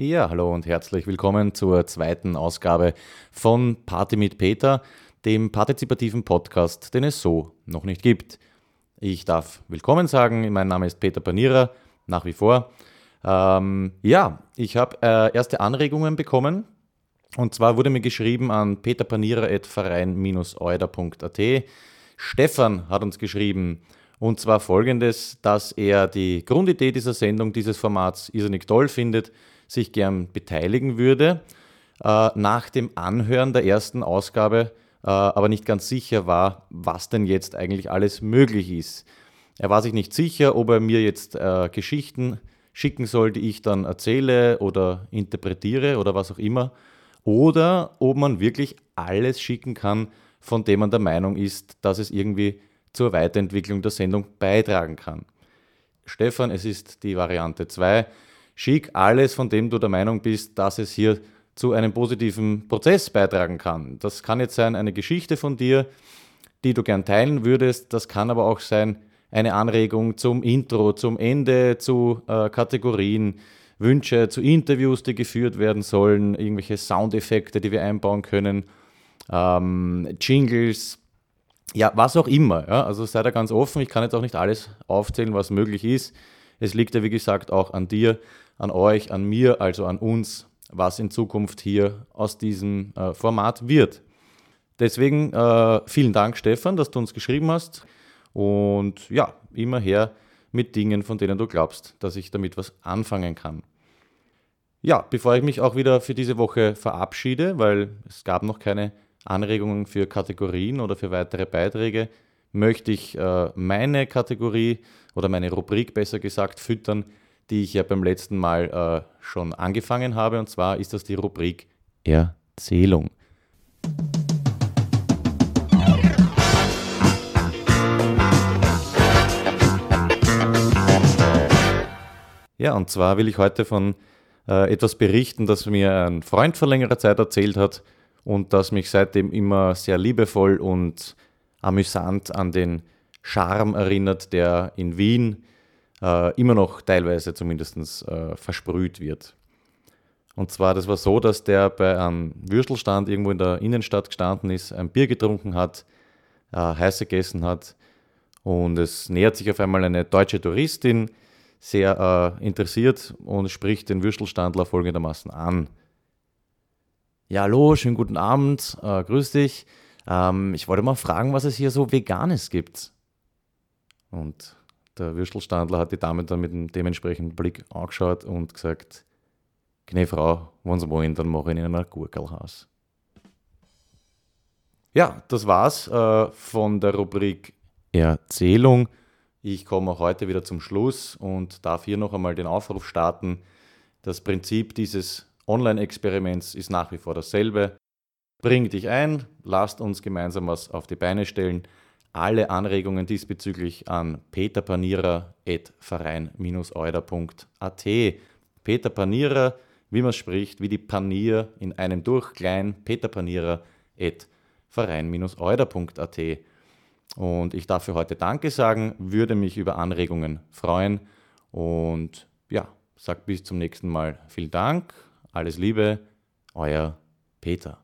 Ja, hallo und herzlich willkommen zur zweiten Ausgabe von Party mit Peter, dem partizipativen Podcast, den es so noch nicht gibt. Ich darf willkommen sagen, mein Name ist Peter Panierer, nach wie vor. Ähm, ja, ich habe äh, erste Anregungen bekommen. Und zwar wurde mir geschrieben an peterpanierer.verein-euder.at. Stefan hat uns geschrieben, und zwar folgendes, dass er die Grundidee dieser Sendung, dieses Formats irrsinnig toll findet sich gern beteiligen würde. Äh, nach dem Anhören der ersten Ausgabe äh, aber nicht ganz sicher war, was denn jetzt eigentlich alles möglich ist. Er war sich nicht sicher, ob er mir jetzt äh, Geschichten schicken soll, die ich dann erzähle oder interpretiere oder was auch immer, oder ob man wirklich alles schicken kann, von dem man der Meinung ist, dass es irgendwie zur Weiterentwicklung der Sendung beitragen kann. Stefan, es ist die Variante 2. Schick alles, von dem du der Meinung bist, dass es hier zu einem positiven Prozess beitragen kann. Das kann jetzt sein eine Geschichte von dir, die du gern teilen würdest. Das kann aber auch sein eine Anregung zum Intro, zum Ende, zu äh, Kategorien, Wünsche zu Interviews, die geführt werden sollen, irgendwelche Soundeffekte, die wir einbauen können, ähm, Jingles, ja, was auch immer. Ja? Also sei da ganz offen. Ich kann jetzt auch nicht alles aufzählen, was möglich ist. Es liegt ja, wie gesagt, auch an dir, an euch, an mir, also an uns, was in Zukunft hier aus diesem äh, Format wird. Deswegen äh, vielen Dank, Stefan, dass du uns geschrieben hast. Und ja, immer her mit Dingen, von denen du glaubst, dass ich damit was anfangen kann. Ja, bevor ich mich auch wieder für diese Woche verabschiede, weil es gab noch keine Anregungen für Kategorien oder für weitere Beiträge, möchte ich äh, meine Kategorie oder meine Rubrik besser gesagt füttern, die ich ja beim letzten Mal äh, schon angefangen habe. Und zwar ist das die Rubrik Erzählung. Ja, und zwar will ich heute von äh, etwas berichten, das mir ein Freund vor längerer Zeit erzählt hat und das mich seitdem immer sehr liebevoll und amüsant an den Charme erinnert, der in Wien äh, immer noch teilweise zumindest äh, versprüht wird. Und zwar, das war so, dass der bei einem Würstelstand irgendwo in der Innenstadt gestanden ist, ein Bier getrunken hat, äh, heiß gegessen hat und es nähert sich auf einmal eine deutsche Touristin, sehr äh, interessiert und spricht den Würstelstandler folgendermaßen an. Ja, hallo, schönen guten Abend, äh, grüß dich. Ähm, ich wollte mal fragen, was es hier so Veganes gibt. Und der Würstelstandler hat die Dame dann mit einem dementsprechenden Blick angeschaut und gesagt, Gne Frau, wenn Sie wollen, dann mache ich Ihnen ein Gurkelhaus. Ja, das war's äh, von der Rubrik Erzählung. Ich komme heute wieder zum Schluss und darf hier noch einmal den Aufruf starten. Das Prinzip dieses Online-Experiments ist nach wie vor dasselbe. Bring dich ein, lasst uns gemeinsam was auf die Beine stellen. Alle Anregungen diesbezüglich an peterpanierer.verein-euder.at. Peter Panierer, wie man spricht, wie die Panier in einem durch, klein, peterpanierer.verein-euder.at. Und ich darf für heute Danke sagen, würde mich über Anregungen freuen und ja, sag bis zum nächsten Mal vielen Dank, alles Liebe, euer Peter.